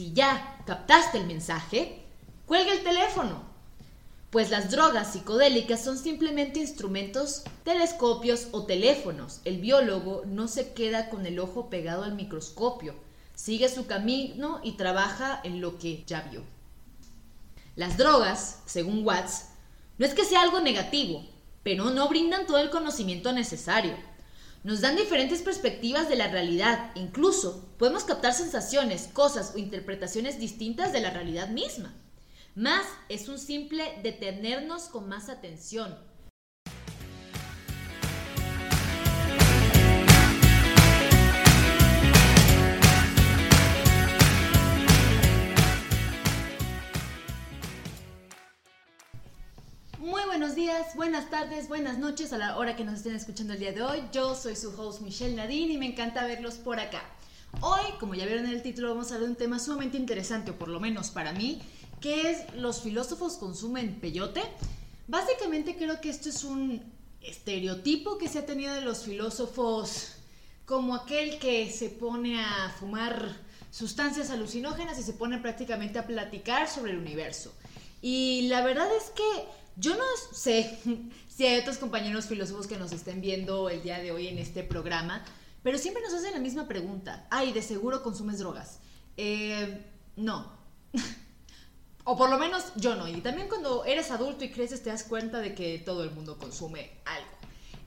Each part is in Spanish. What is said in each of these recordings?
si ya captaste el mensaje, cuelga el teléfono. Pues las drogas psicodélicas son simplemente instrumentos, telescopios o teléfonos. El biólogo no se queda con el ojo pegado al microscopio, sigue su camino y trabaja en lo que ya vio. Las drogas, según Watts, no es que sea algo negativo, pero no brindan todo el conocimiento necesario. Nos dan diferentes perspectivas de la realidad, incluso podemos captar sensaciones, cosas o interpretaciones distintas de la realidad misma. Más es un simple detenernos con más atención, buenos días, buenas tardes, buenas noches a la hora que nos estén escuchando el día de hoy. Yo soy su host Michelle Nadine y me encanta verlos por acá. Hoy, como ya vieron en el título, vamos a hablar de un tema sumamente interesante, o por lo menos para mí, que es los filósofos consumen peyote. Básicamente creo que esto es un estereotipo que se ha tenido de los filósofos como aquel que se pone a fumar sustancias alucinógenas y se pone prácticamente a platicar sobre el universo. Y la verdad es que yo no sé si hay otros compañeros filósofos que nos estén viendo el día de hoy en este programa, pero siempre nos hacen la misma pregunta. Ay, de seguro consumes drogas. Eh, no. o por lo menos yo no. Y también cuando eres adulto y creces te das cuenta de que todo el mundo consume algo.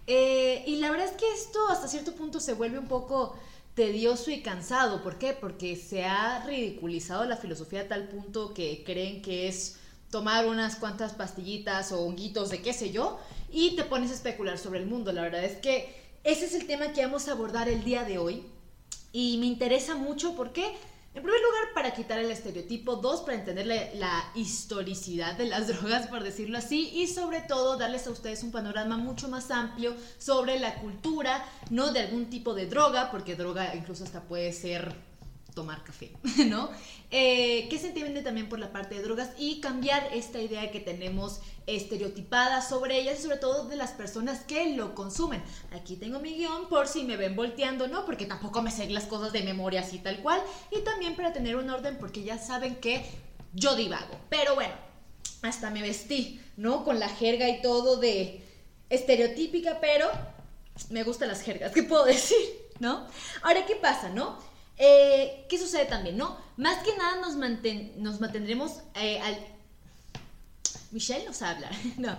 Eh, y la verdad es que esto hasta cierto punto se vuelve un poco tedioso y cansado. ¿Por qué? Porque se ha ridiculizado la filosofía a tal punto que creen que es tomar unas cuantas pastillitas o honguitos de qué sé yo y te pones a especular sobre el mundo. La verdad es que ese es el tema que vamos a abordar el día de hoy y me interesa mucho porque, en primer lugar, para quitar el estereotipo, dos, para entender la, historicidad de las drogas, por decirlo así, y sobre todo darles a ustedes un panorama mucho más amplio sobre la cultura, no de algún tipo de droga, porque droga incluso hasta puede ser tomar café, ¿no? Eh, que se entiende también por la parte de drogas y cambiar esta idea que tenemos estereotipada sobre ellas y sobre todo de las personas que lo consumen. Aquí tengo mi guion por si me ven volteando, ¿no? Porque tampoco me sé las cosas de memoria así tal cual y también para tener un orden porque ya saben que yo divago. Pero bueno, hasta me vestí, ¿no? Con la jerga y todo de estereotípica, pero me gustan las jergas, ¿qué puedo decir? ¿No? Ahora, ¿qué pasa, no? Eh, ¿Qué sucede también, no? Más que nada nos, nos mantendremos eh, al... Michelle nos habla, no.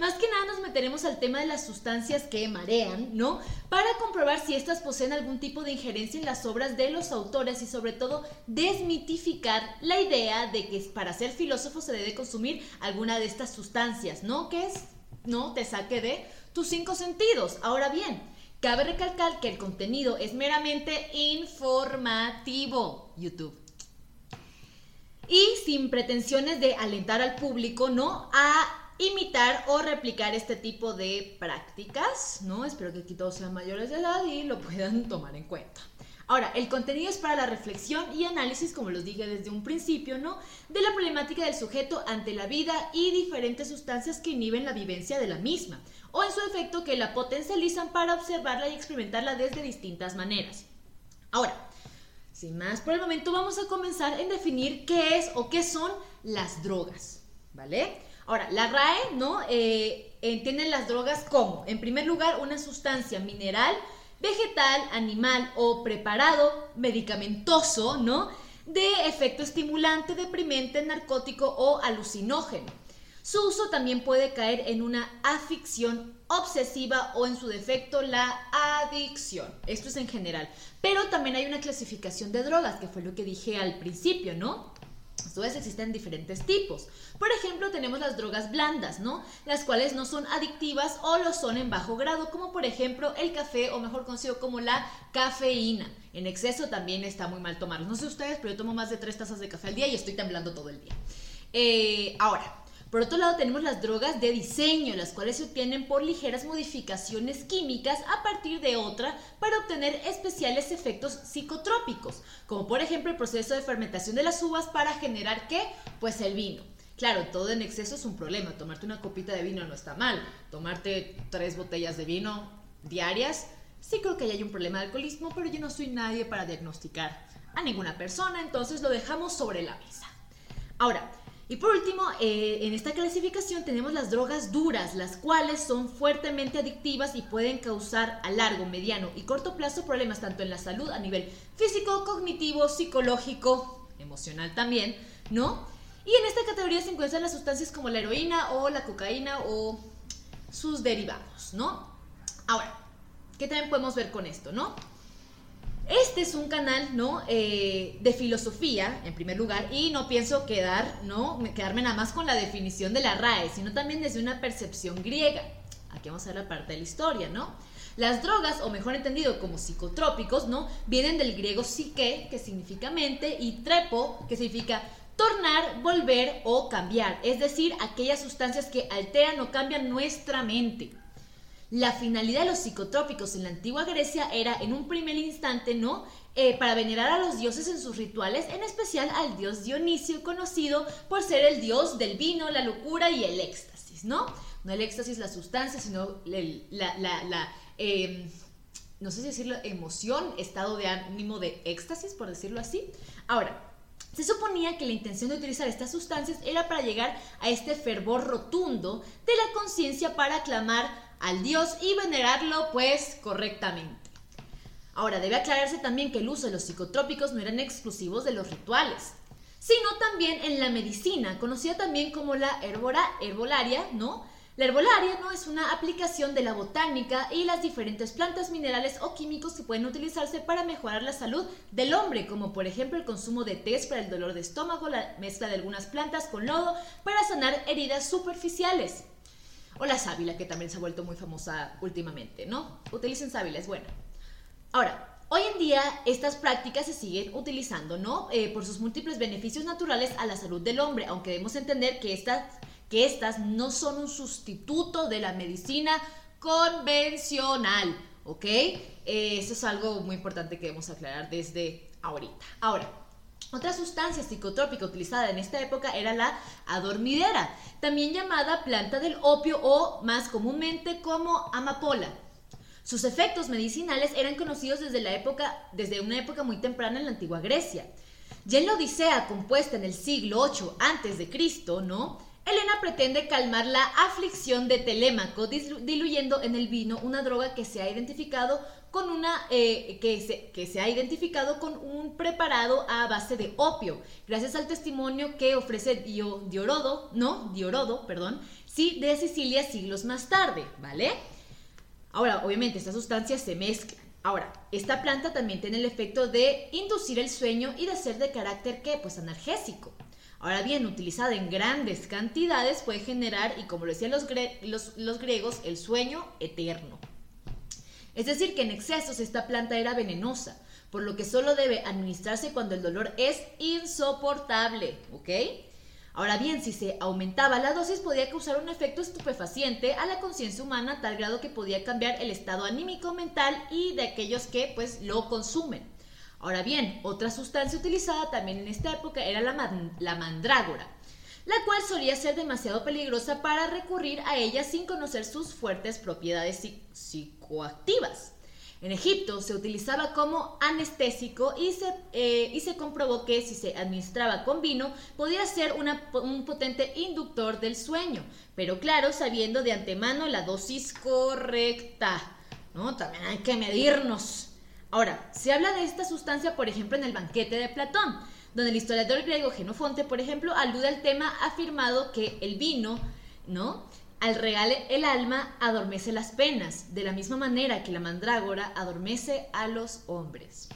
Más que nada nos meteremos al tema de las sustancias que marean, ¿no? Para comprobar si estas poseen algún tipo de injerencia en las obras de los autores y sobre todo desmitificar la idea de que para ser filósofo se debe consumir alguna de estas sustancias, ¿no? Que es, ¿no? Te saque de tus cinco sentidos. Ahora bien, Cabe recalcar que el contenido es meramente informativo. YouTube. Y sin pretensiones de alentar al público, ¿no? A imitar o replicar este tipo de prácticas, ¿no? Espero que aquí todos sean mayores de edad y lo puedan tomar en cuenta. Ahora, el contenido es para la reflexión y análisis, como los dije desde un principio, ¿no? De la problemática del sujeto ante la vida y diferentes sustancias que inhiben la vivencia de la misma, o en su efecto que la potencializan para observarla y experimentarla desde distintas maneras. Ahora, sin más por el momento, vamos a comenzar en definir qué es o qué son las drogas, ¿vale? Ahora, la RAE, ¿no? Eh, entiende las drogas como, en primer lugar, una sustancia mineral vegetal, animal o preparado medicamentoso, ¿no? De efecto estimulante, deprimente, narcótico o alucinógeno. Su uso también puede caer en una afición obsesiva o en su defecto la adicción. Esto es en general. Pero también hay una clasificación de drogas, que fue lo que dije al principio, ¿no? A existen diferentes tipos. Por ejemplo, tenemos las drogas blandas, ¿no? Las cuales no son adictivas o lo son en bajo grado, como por ejemplo el café o mejor conocido como la cafeína. En exceso también está muy mal tomarlo. No sé ustedes, pero yo tomo más de tres tazas de café al día y estoy temblando todo el día. Eh, ahora, por otro lado, tenemos las drogas de diseño, las cuales se obtienen por ligeras modificaciones químicas a partir de otra para obtener especiales efectos psicotrópicos, como por ejemplo el proceso de fermentación de las uvas para generar qué? Pues el vino. Claro, todo en exceso es un problema. Tomarte una copita de vino no está mal. Tomarte tres botellas de vino diarias, sí creo que hay un problema de alcoholismo, pero yo no soy nadie para diagnosticar a ninguna persona, entonces lo dejamos sobre la mesa. Ahora, y por último, eh, en esta clasificación tenemos las drogas duras, las cuales son fuertemente adictivas y pueden causar a largo, mediano y corto plazo problemas tanto en la salud a nivel físico, cognitivo, psicológico, emocional también, ¿no? Y en esta categoría se encuentran las sustancias como la heroína o la cocaína o sus derivados, ¿no? Ahora, ¿qué también podemos ver con esto, no? Este es un canal, ¿no? Eh, de filosofía, en primer lugar, y no pienso quedar, ¿no? Quedarme nada más con la definición de la RAE, sino también desde una percepción griega. Aquí vamos a ver la parte de la historia, ¿no? Las drogas, o mejor entendido como psicotrópicos, ¿no? Vienen del griego psique, que significa mente, y trepo, que significa tornar, volver o cambiar, es decir, aquellas sustancias que alteran o cambian nuestra mente. La finalidad de los psicotrópicos en la antigua Grecia era, en un primer instante, ¿no? Eh, para venerar a los dioses en sus rituales, en especial al dios Dionisio, conocido por ser el dios del vino, la locura y el éxtasis, ¿no? No el éxtasis, la sustancia, sino la, em, no sé si decirlo, emoción, estado de ánimo de éxtasis, por decirlo así. Ahora, se suponía que la intención de utilizar estas sustancias era para llegar a este fervor rotundo de la conciencia para aclamar al dios y venerarlo pues correctamente. Ahora, debe aclararse también que el uso de los psicotrópicos no eran exclusivos de los rituales, sino también en la medicina, conocida también como la herbora, herbolaria, ¿no? La herbolaria no es una aplicación de la botánica y las diferentes plantas, minerales o químicos que pueden utilizarse para mejorar la salud del hombre, como por ejemplo el consumo de té para el dolor de estómago, la mezcla de algunas plantas con lodo para sanar heridas superficiales. O la sábila, que también se ha vuelto muy famosa últimamente, ¿no? Utilicen sábila, es buena. Ahora, hoy en día estas prácticas se siguen utilizando, ¿no? Eh, por sus múltiples beneficios naturales a la salud del hombre, aunque debemos entender que estas, que estas no son un sustituto de la medicina convencional, ¿ok? Eh, eso es algo muy importante que debemos aclarar desde ahorita. Ahora, otra sustancia psicotrópica utilizada en esta época era la adormidera, también llamada planta del opio o más comúnmente como amapola. Sus efectos medicinales eran conocidos desde, la época, desde una época muy temprana en la antigua Grecia. Ya en la Odisea, compuesta en el siglo VIII a.C., ¿no? Elena pretende calmar la aflicción de Telémaco diluyendo en el vino una droga que se ha identificado con una eh, que, se, que se ha identificado con un preparado a base de opio, gracias al testimonio que ofrece Diorodo, no, Diorodo, perdón, sí, de Sicilia siglos más tarde, ¿vale? Ahora, obviamente, estas sustancias se mezclan. Ahora, esta planta también tiene el efecto de inducir el sueño y de ser de carácter, ¿qué? Pues analgésico. Ahora bien, utilizada en grandes cantidades puede generar, y como lo decían los, griegos, el sueño eterno. Es decir, que en excesos esta planta era venenosa, por lo que solo debe administrarse cuando el dolor es insoportable, ¿ok? Ahora bien, si se aumentaba la dosis podía causar un efecto estupefaciente a la conciencia humana a tal grado que podía cambiar el estado anímico mental y de aquellos que pues lo consumen. Ahora bien, otra sustancia utilizada también en esta época era la, mandrágora, la cual solía ser demasiado peligrosa para recurrir a ella sin conocer sus fuertes propiedades psicoactivas. En Egipto se utilizaba como anestésico y se, eh, y se comprobó que si se administraba con vino podía ser un potente inductor del sueño, pero claro, sabiendo de antemano la dosis correcta. ¿no? También hay que medirnos. Ahora, se habla de esta sustancia, por ejemplo, en el banquete de Platón, donde el historiador griego Genofonte, por ejemplo, alude al tema afirmado que el vino, ¿no? Al regale el alma adormece las penas, de la misma manera que la mandrágora adormece a los hombres.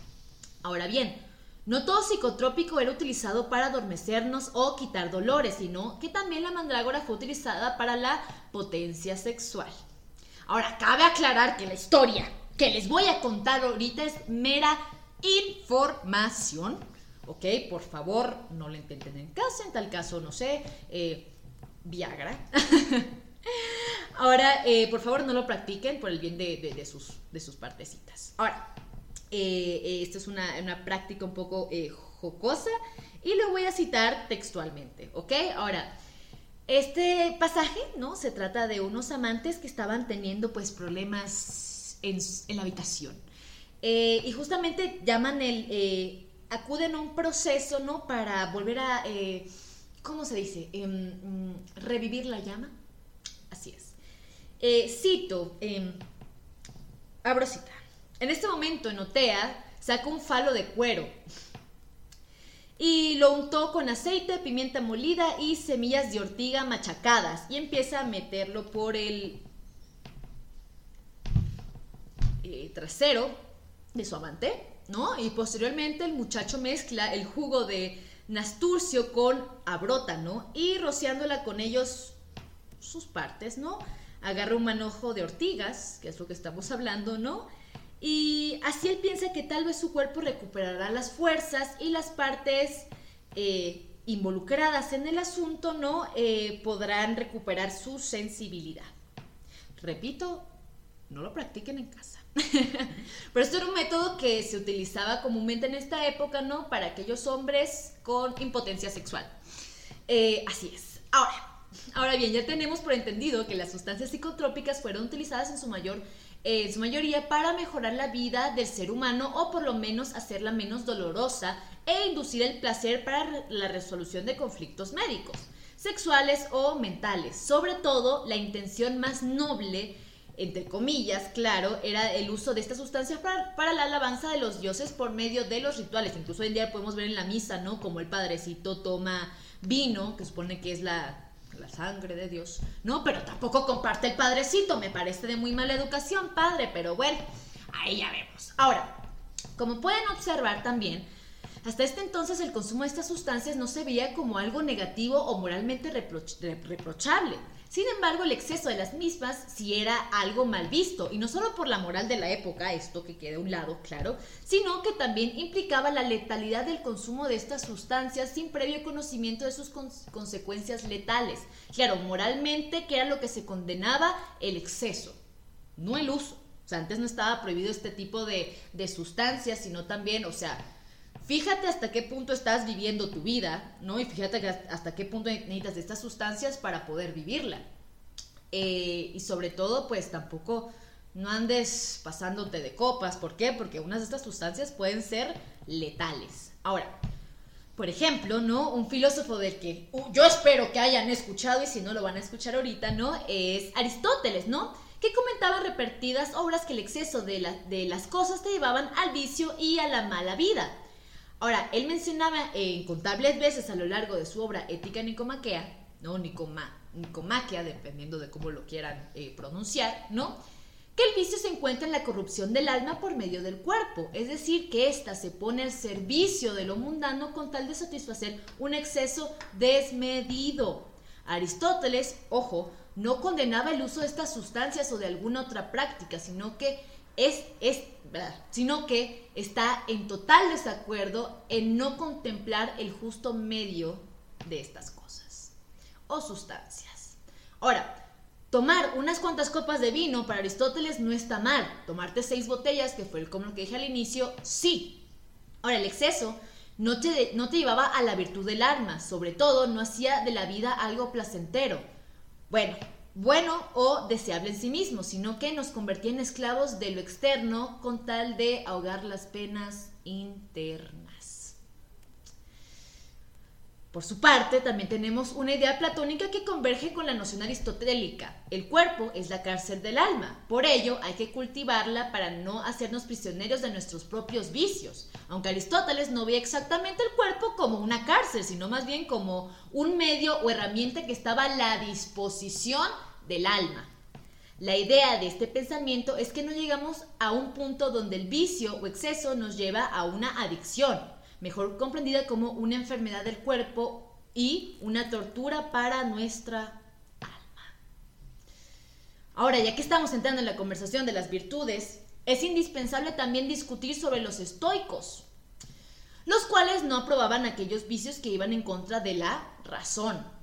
Ahora bien, no todo psicotrópico era utilizado para adormecernos o quitar dolores, sino que también la mandrágora fue utilizada para la potencia sexual. Ahora, cabe aclarar que la historia que les voy a contar ahorita es mera información, ¿ok? Por favor, no la intenten en casa, en tal caso, no sé, eh, Viagra. Ahora, eh, por favor, no lo practiquen por el bien de, sus, de sus partecitas. Ahora, eh, esto es una, una, práctica un poco jocosa y lo voy a citar textualmente, ¿ok? Ahora, este pasaje, ¿no? Se trata de unos amantes que estaban teniendo pues problemas en, la habitación. y justamente llaman el, acuden a un proceso, ¿no? Para volver a, eh, ¿cómo se dice? Em, mm, revivir la llama. Así es. Eh, cito, eh, abro cita. En este momento, Enotea saca un falo de cuero y lo untó con aceite, pimienta molida y semillas de ortiga machacadas y empieza a meterlo por el eh, trasero de su amante, ¿no? Y posteriormente el muchacho mezcla el jugo de nasturcio con abrota, ¿no? Y rociándola con ellos sus partes, ¿no? Agarra un manojo de ortigas, que es lo que estamos hablando, ¿no? Y así él piensa que tal vez su cuerpo recuperará las fuerzas y las partes eh, involucradas en el asunto no eh, podrán recuperar su sensibilidad. Repito, no lo practiquen en casa. Pero esto era un método que se utilizaba comúnmente en esta época, ¿no? Para aquellos hombres con impotencia sexual. Eh, así es. Ahora, ahora bien, ya tenemos por entendido que las sustancias psicotrópicas fueron utilizadas en su mayor en su mayoría para mejorar la vida del ser humano o por lo menos hacerla menos dolorosa e inducir el placer para la resolución de conflictos médicos, sexuales o mentales. Sobre todo, la intención más noble, entre comillas, claro, era el uso de estas sustancias para, para, la alabanza de los dioses por medio de los rituales. Incluso hoy en día podemos ver en la misa, ¿no? Como el padrecito toma vino, que supone que es la la sangre de Dios. No, pero tampoco comparte el padrecito, me parece de muy mala educación, padre, pero bueno, ahí ya vemos. Ahora, como pueden observar también, hasta este entonces el consumo de estas sustancias no se veía como algo negativo o moralmente reprochable. Sin embargo, el exceso de las mismas sí era algo mal visto, y no solo por la moral de la época, esto que queda a un lado, claro, sino que también implicaba la letalidad del consumo de estas sustancias sin previo conocimiento de sus consecuencias letales. Claro, moralmente, que era lo que se condenaba el exceso, no el uso. O sea, antes no estaba prohibido este tipo de, de sustancias, sino también, o sea, Fíjate hasta qué punto estás viviendo tu vida, ¿no? Y fíjate hasta qué punto necesitas estas sustancias para poder vivirla. Eh, y sobre todo, pues tampoco no andes pasándote de copas. ¿Por qué? Porque unas de estas sustancias pueden ser letales. Ahora, por ejemplo, ¿no? Un filósofo del que yo espero que hayan escuchado y si no lo van a escuchar ahorita, ¿no? Es Aristóteles, ¿no? Que comentaba repetidas obras que el exceso de, de las cosas te llevaban al vicio y a la mala vida. Ahora, él mencionaba incontables veces a lo largo de su obra Ética Nicomaquea, ¿no? Nicomaquea, dependiendo de cómo lo quieran eh, pronunciar, ¿no? Que el vicio se encuentra en la corrupción del alma por medio del cuerpo, es decir, que ésta se pone al servicio de lo mundano con tal de satisfacer un exceso desmedido. Aristóteles, ojo, no condenaba el uso de estas sustancias o de alguna otra práctica, sino que es, es sino que está en total desacuerdo en no contemplar el justo medio de estas cosas o sustancias. Ahora, tomar unas cuantas copas de vino para Aristóteles no está mal. Tomarte seis botellas, que fue el como lo que dije al inicio, sí. Ahora, el exceso no te, no te llevaba a la virtud del alma, sobre todo no hacía de la vida algo placentero. Bueno, bueno o deseable en sí mismo, sino que nos convertía en esclavos de lo externo con tal de ahogar las penas internas. Por su parte, también tenemos una idea platónica que converge con la noción aristotélica. El cuerpo es la cárcel del alma, por ello hay que cultivarla para no hacernos prisioneros de nuestros propios vicios, aunque Aristóteles no veía exactamente el cuerpo como una cárcel, sino más bien como un medio o herramienta que estaba a la disposición del alma. La idea de este pensamiento es que no llegamos a un punto donde el vicio o exceso nos lleva a una adicción, mejor comprendida como una enfermedad del cuerpo y una tortura para nuestra alma. Ahora, ya que estamos entrando en la conversación de las virtudes, es indispensable también discutir sobre los estoicos, los cuales no aprobaban aquellos vicios que iban en contra de la razón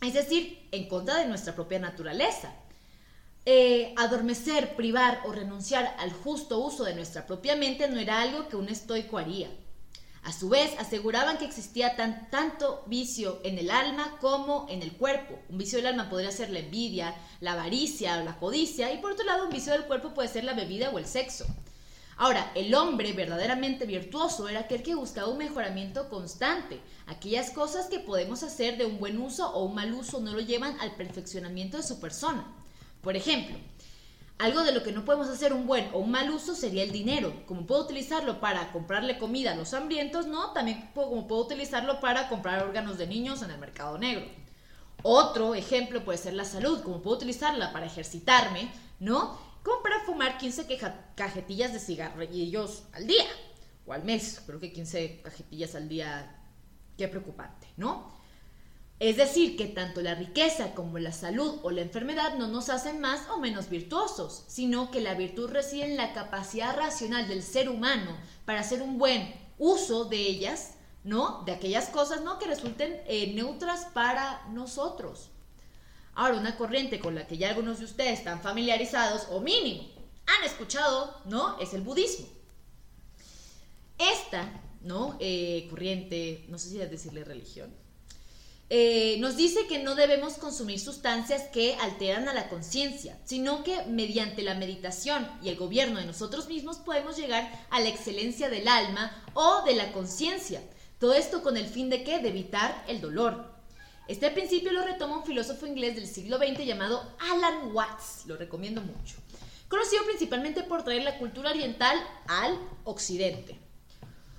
es decir, en contra de nuestra propia naturaleza. Eh, adormecer, privar o renunciar al justo uso de nuestra propia mente no era algo que un estoico haría. A su vez, aseguraban que existía tan, tanto vicio en el alma como en el cuerpo. Un vicio del alma podría ser la envidia, la avaricia o la codicia, y por otro lado, un vicio del cuerpo puede ser la bebida o el sexo. Ahora, el hombre verdaderamente virtuoso era aquel que buscaba un mejoramiento constante. Aquellas cosas que podemos hacer de un buen uso o un mal uso no lo llevan al perfeccionamiento de su persona. Por ejemplo, algo de lo que no podemos hacer un buen o un mal uso sería el dinero. Como puedo utilizarlo para comprarle comida a los hambrientos, ¿no? También puedo, como puedo utilizarlo para comprar órganos de niños en el mercado negro. Otro ejemplo puede ser la salud, como puedo utilizarla para ejercitarme, ¿no? Como para fumar 15 cajetillas de cigarrillos al día o al mes. Creo que 15 cajetillas al día, qué preocupante, ¿no? Es decir, que tanto la riqueza como la salud o la enfermedad no nos hacen más o menos virtuosos, sino que la virtud reside en la capacidad racional del ser humano para hacer un buen uso de ellas ¿no? De aquellas cosas, ¿no? Que resulten eh, neutras para nosotros. Ahora, una corriente con la que ya algunos de ustedes están familiarizados, o mínimo, han escuchado, ¿no? Es el budismo. Esta, ¿no? Eh, corriente, no sé si es decirle religión, eh, nos dice que no debemos consumir sustancias que alteran a la conciencia, sino que mediante la meditación y el gobierno de nosotros mismos podemos llegar a la excelencia del alma o de la conciencia, todo esto con el fin de qué? De evitar el dolor. Este principio lo retoma un filósofo inglés del siglo XX llamado Alan Watts, lo recomiendo mucho, conocido principalmente por traer la cultura oriental al occidente.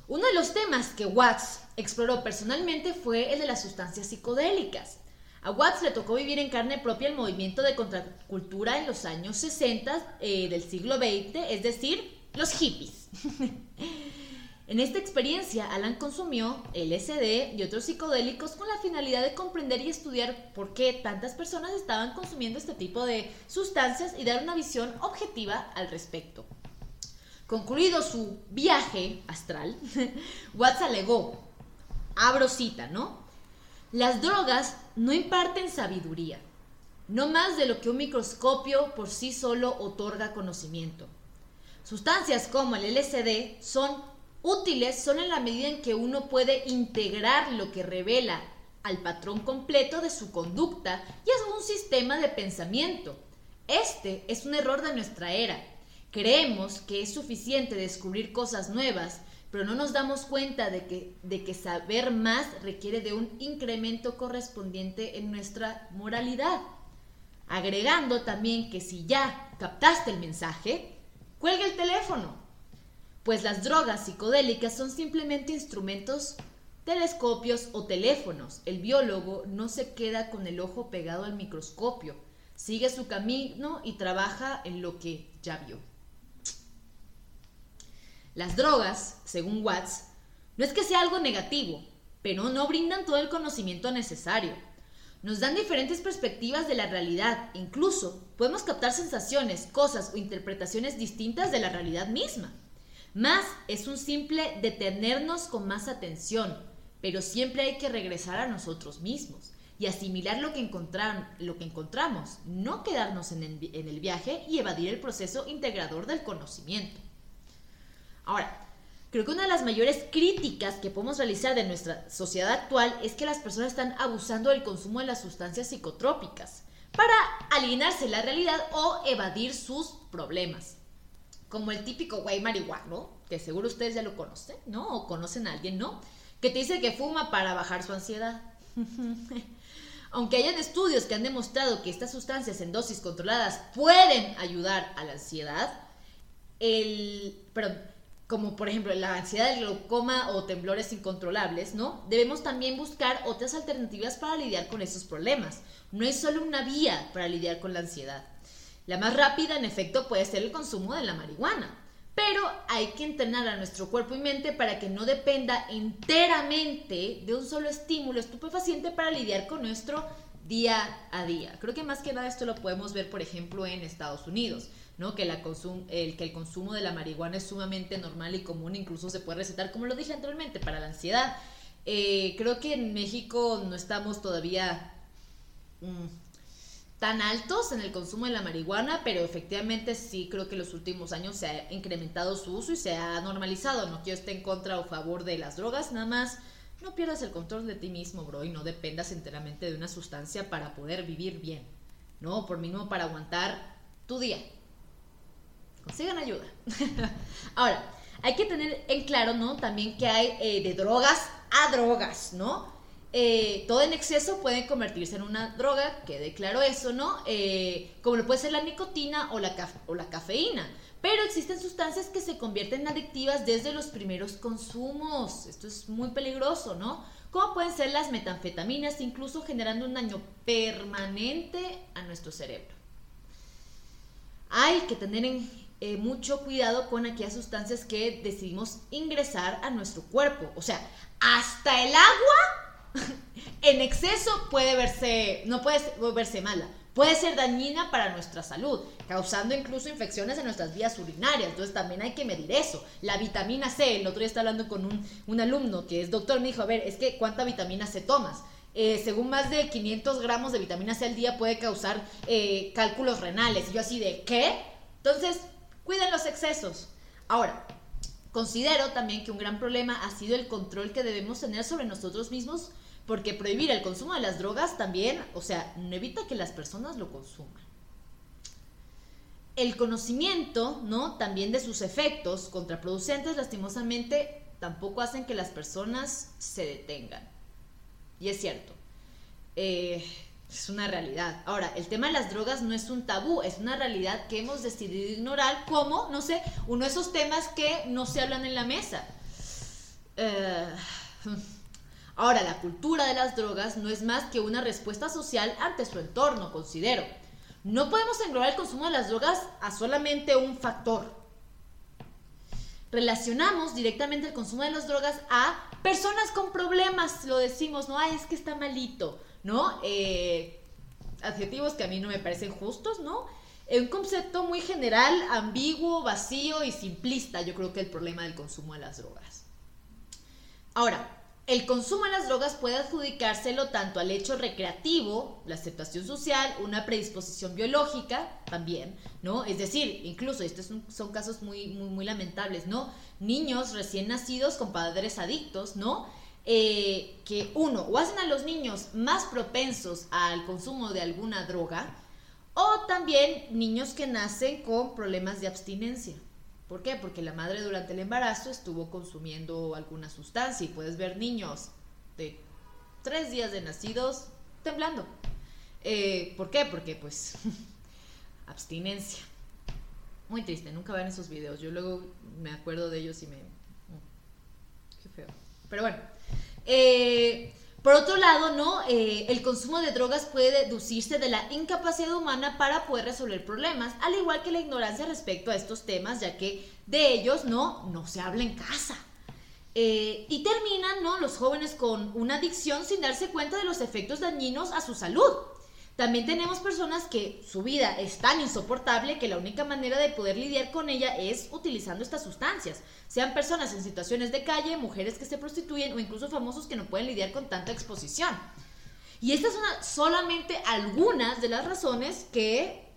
Uno de los temas que Watts exploró personalmente fue el de las sustancias psicodélicas. A Watts le tocó vivir en carne propia el movimiento de contracultura en los años 60 eh, del siglo XX, es decir, los hippies. En esta experiencia, Alan consumió LSD y otros psicodélicos con la finalidad de comprender y estudiar por qué tantas personas estaban consumiendo este tipo de sustancias y dar una visión objetiva al respecto. Concluido su viaje astral, Watts alegó, abro cita, ¿no? Las drogas no imparten sabiduría, no más de lo que un microscopio por sí solo otorga conocimiento. Sustancias como el LSD son Útiles son en la medida en que uno puede integrar lo que revela al patrón completo de su conducta y es un sistema de pensamiento. Este es un error de nuestra era. Creemos que es suficiente descubrir cosas nuevas, pero no nos damos cuenta de que, de que saber más requiere de un incremento correspondiente en nuestra moralidad. Agregando también que si ya captaste el mensaje, cuelga el teléfono pues las drogas psicodélicas son simplemente instrumentos, telescopios o teléfonos. El biólogo no se queda con el ojo pegado al microscopio, sigue su camino y trabaja en lo que ya vio. Las drogas, según Watts, no es que sea algo negativo, pero no brindan todo el conocimiento necesario. Nos dan diferentes perspectivas de la realidad, incluso podemos captar sensaciones, cosas o interpretaciones distintas de la realidad misma. Más es un simple detenernos con más atención, pero siempre hay que regresar a nosotros mismos y asimilar lo que, lo que encontramos, no quedarnos en el, en el viaje y evadir el proceso integrador del conocimiento. Ahora, Creo que una de las mayores críticas que podemos realizar de nuestra sociedad actual es que las personas están abusando del consumo de las sustancias psicotrópicas para alienarse la realidad o evadir sus problemas como el típico güey marihuano, que seguro ustedes ya lo conocen, ¿no? O conocen a alguien, ¿no? Que te dice que fuma para bajar su ansiedad. Aunque hayan estudios que han demostrado que estas sustancias en dosis controladas pueden ayudar a la ansiedad, el, perdón, como por ejemplo la ansiedad, el glaucoma o temblores incontrolables, ¿no? Debemos también buscar otras alternativas para lidiar con esos problemas. No es solo una vía para lidiar con la ansiedad. La más rápida, en efecto, puede ser el consumo de la marihuana. Pero hay que entrenar a nuestro cuerpo y mente para que no dependa enteramente de un solo estímulo estupefaciente para lidiar con nuestro día a día. Creo que más que nada esto lo podemos ver, por ejemplo, en Estados Unidos, ¿no? Que, la el, que el consumo de la marihuana es sumamente normal y común, incluso se puede recetar, como lo dije anteriormente, para la ansiedad. Eh, creo que en México no estamos todavía... Mm, tan altos en el consumo de la marihuana, pero efectivamente sí creo que en los últimos años se ha incrementado su uso y se ha normalizado. No quiero estar en contra o favor de las drogas, nada más no pierdas el control de ti mismo, bro, y no dependas enteramente de una sustancia para poder vivir bien, ¿no? Por mínimo para aguantar tu día. Consigan ayuda. Ahora, hay que tener en claro, ¿no? También que hay eh, de drogas a drogas, ¿no? Eh, todo en exceso puede convertirse en una droga, quede claro eso, ¿no? Eh, como lo puede ser la nicotina o la, o la cafeína. Pero existen sustancias que se convierten en adictivas desde los primeros consumos. Esto es muy peligroso, ¿no? Como pueden ser las metanfetaminas, incluso generando un daño permanente a nuestro cerebro. Hay que tener eh, mucho cuidado con aquellas sustancias que decidimos ingresar a nuestro cuerpo. O sea, hasta el agua en exceso puede verse, no puede verse mala puede ser dañina para nuestra salud, causando incluso infecciones en nuestras vías urinarias. Entonces también hay que medir eso. La vitamina C, el otro día estaba hablando con un, alumno que es doctor, me dijo, a ver, es que ¿cuánta vitamina C tomas? Eh, según más de 500 gramos de vitamina C al día puede causar eh, cálculos renales. Y yo así de, ¿qué? Entonces, cuiden los excesos. Ahora, considero también que un gran problema ha sido el control que debemos tener sobre nosotros mismos porque prohibir el consumo de las drogas también, o sea, no evita que las personas lo consuman. El conocimiento, ¿no? También de sus efectos contraproducentes, lastimosamente, tampoco hacen que las personas se detengan. Y es cierto. Eh, es una realidad. Ahora, el tema de las drogas no es un tabú, es una realidad que hemos decidido ignorar como, no sé, uno de esos temas que no se hablan en la mesa. Eh, Ahora, la cultura de las drogas no es más que una respuesta social ante su entorno, considero. No podemos englobar el consumo de las drogas a solamente un factor. Relacionamos directamente el consumo de las drogas a personas con problemas, lo decimos, no, Ay, es que está malito, ¿no? Eh, adjetivos que a mí no me parecen justos, ¿no? Un concepto muy general, ambiguo, vacío y simplista, yo creo que el problema del consumo de las drogas. Ahora, el consumo de las drogas puede adjudicárselo tanto al hecho recreativo, la aceptación social, una predisposición biológica también, ¿no? Es decir, incluso, estos son, casos muy, muy, muy, lamentables, ¿no? Niños recién nacidos con padres adictos, ¿no? Eh, que uno, o hacen a los niños más propensos al consumo de alguna droga, o también niños que nacen con problemas de abstinencia. ¿Por qué? Porque la madre durante el embarazo estuvo consumiendo alguna sustancia y puedes ver niños de tres días de nacidos temblando. Eh, ¿Por qué? Porque pues abstinencia. Muy triste, nunca ven esos videos. Yo luego me acuerdo de ellos y me... Qué feo. Pero bueno. Eh, por otro lado, ¿no? Eh, el consumo de drogas puede deducirse de la incapacidad humana para poder resolver problemas, al igual que la ignorancia respecto a estos temas, ya que de ellos no, no se habla en casa. Eh, y terminan, ¿no? Los jóvenes con una adicción sin darse cuenta de los efectos dañinos a su salud. También tenemos personas que su vida es tan insoportable que la única manera de poder lidiar con ella es utilizando estas sustancias. Sean personas en situaciones de calle, mujeres que se prostituyen o incluso famosos que no pueden lidiar con tanta exposición. Y estas son solamente algunas de las razones que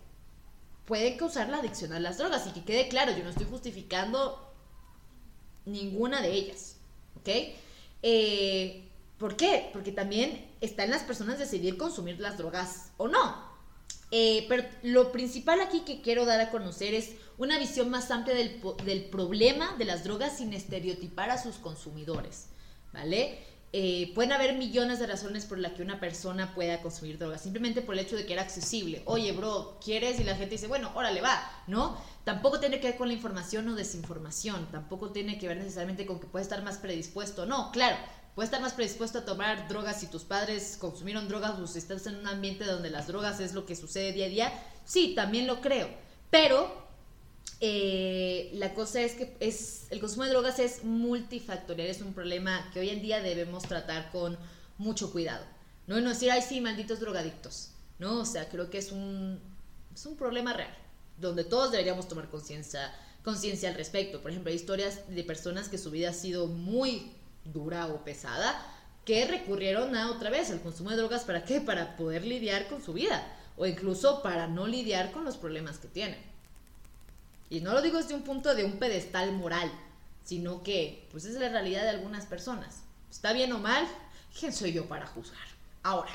pueden causar la adicción a las drogas. Y que quede claro, yo no estoy justificando ninguna de ellas. ¿Ok? Eh, ¿Por qué? Porque también está en las personas decidir consumir las drogas o no. Eh, pero lo principal aquí que quiero dar a conocer es una visión más amplia del, problema de las drogas sin estereotipar a sus consumidores, ¿vale? Eh, pueden haber millones de razones por las que una persona pueda consumir drogas, simplemente por el hecho de que era accesible. Oye, bro, ¿quieres? Y la gente dice, bueno, órale, va, ¿no? Tampoco tiene que ver con la información o desinformación, tampoco tiene que ver necesariamente con que puede estar más predispuesto, no, claro, puedes estar más predispuesto a tomar drogas si tus padres consumieron drogas o si estás en un ambiente donde las drogas es lo que sucede día a día. Sí, también lo creo. Pero eh, la cosa es que es, el consumo de drogas es multifactorial, es un problema que hoy en día debemos tratar con mucho cuidado. No no decir, ay, sí, malditos drogadictos. No, o sea, creo que es un, es un problema real, donde todos deberíamos tomar conciencia conciencia al respecto. Por ejemplo, hay historias de personas que su vida ha sido muy dura o pesada, que recurrieron a otra vez al consumo de drogas. ¿Para qué? Para poder lidiar con su vida o incluso para no lidiar con los problemas que tienen. Y no lo digo desde un punto de un pedestal moral, sino que pues es la realidad de algunas personas. ¿Está bien o mal? ¿Quién soy yo para juzgar? Ahora,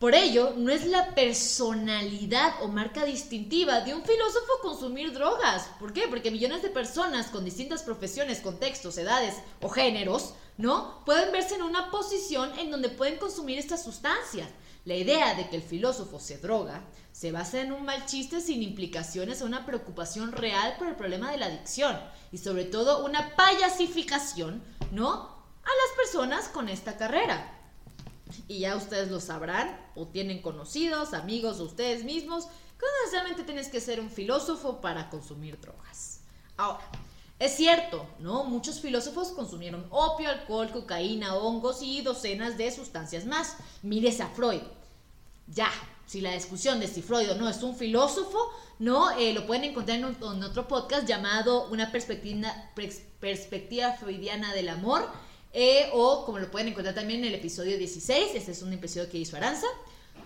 Por ello, no es la personalidad o marca distintiva de un filósofo consumir drogas. ¿Por qué? Porque millones de personas con distintas profesiones, contextos, edades o géneros, ¿no? Pueden verse en una posición en donde pueden consumir estas sustancias. La idea de que el filósofo se droga se basa en un mal chiste sin implicaciones o una preocupación real por el problema de la adicción y sobre todo una payasificación, ¿no? A las personas con esta carrera y ya ustedes lo sabrán, o tienen conocidos, amigos o ustedes mismos, que necesariamente tienes que ser un filósofo para consumir drogas. Ahora, es cierto, ¿no? Muchos filósofos consumieron opio, alcohol, cocaína, hongos y docenas de sustancias más. Mires a Freud. Ya, si la discusión de si Freud o no es un filósofo, ¿no? Eh, lo pueden encontrar en, otro podcast llamado Una perspectiva freudiana del amor eh, o como lo pueden encontrar también en el episodio 16, este es un episodio que hizo Aranza.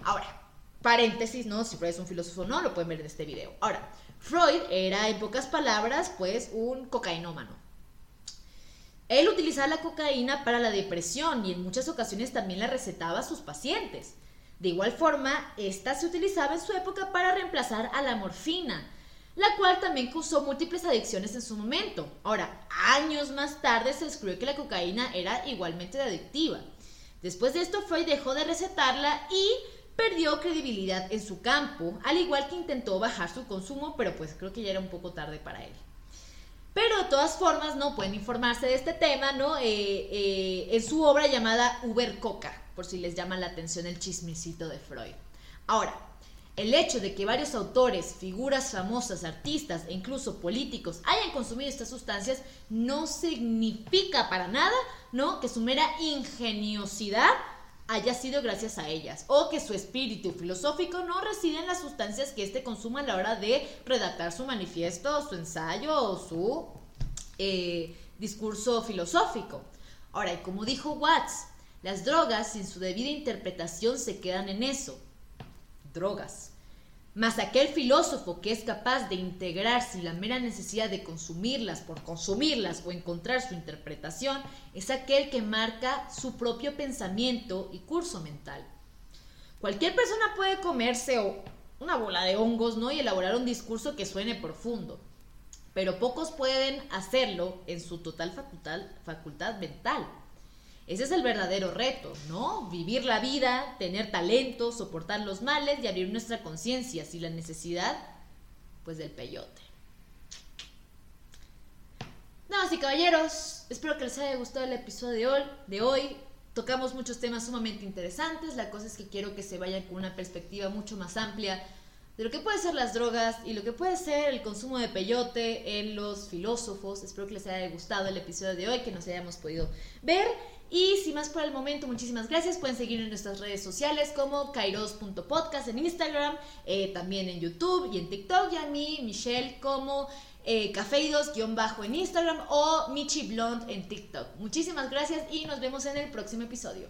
Ahora, paréntesis, ¿no? Si Freud es un filósofo o no, lo pueden ver en este video. Ahora, Freud era en pocas palabras, pues, un cocainómano. Él utilizaba la cocaína para la depresión y en muchas ocasiones también la recetaba a sus pacientes. De igual forma, esta se utilizaba en su época para reemplazar a la morfina, la cual también causó múltiples adicciones en su momento. Ahora, años más tarde se descubrió que la cocaína era igualmente adictiva. Después de esto, Freud dejó de recetarla y perdió credibilidad en su campo, al igual que intentó bajar su consumo, pero pues creo que ya era un poco tarde para él. Pero de todas formas, no pueden informarse de este tema, ¿no? Eh, eh, en su obra llamada Uber Coca, por si les llama la atención el chismecito de Freud. Ahora, el hecho de que varios autores, figuras famosas, artistas e incluso políticos hayan consumido estas sustancias no significa para nada, ¿no? Que su mera ingeniosidad haya sido gracias a ellas o que su espíritu filosófico no reside en las sustancias que éste consuma a la hora de redactar su manifiesto, su ensayo o su eh, discurso filosófico. Ahora, y como dijo Watts, las drogas sin su debida interpretación se quedan en eso, drogas. Mas aquel filósofo que es capaz de integrar sin la mera necesidad de consumirlas por consumirlas o encontrar su interpretación, es aquel que marca su propio pensamiento y curso mental. Cualquier persona puede comerse una bola de hongos ¿no? y elaborar un discurso que suene profundo, pero pocos pueden hacerlo en su total facultad, facultad mental. Ese es el verdadero reto, ¿no? Vivir la vida, tener talento, soportar los males y abrir nuestra conciencia sin la necesidad, pues, del peyote. Damas y caballeros, espero que les haya gustado el episodio de hoy. Tocamos muchos temas sumamente interesantes. La cosa es que quiero que se vayan con una perspectiva mucho más amplia de lo que puede ser las drogas y lo que puede ser el consumo de peyote en los filósofos. Espero que les haya gustado el episodio de hoy, que nos hayamos podido ver. Y sin más por el momento, muchísimas gracias. Pueden seguir en nuestras redes sociales como kairos.podcast en Instagram, eh, también en YouTube y en TikTok. Y a mí, Michelle, como eh, cafeidos-bajo en Instagram o Michi Blonde en TikTok. Muchísimas gracias y nos vemos en el próximo episodio.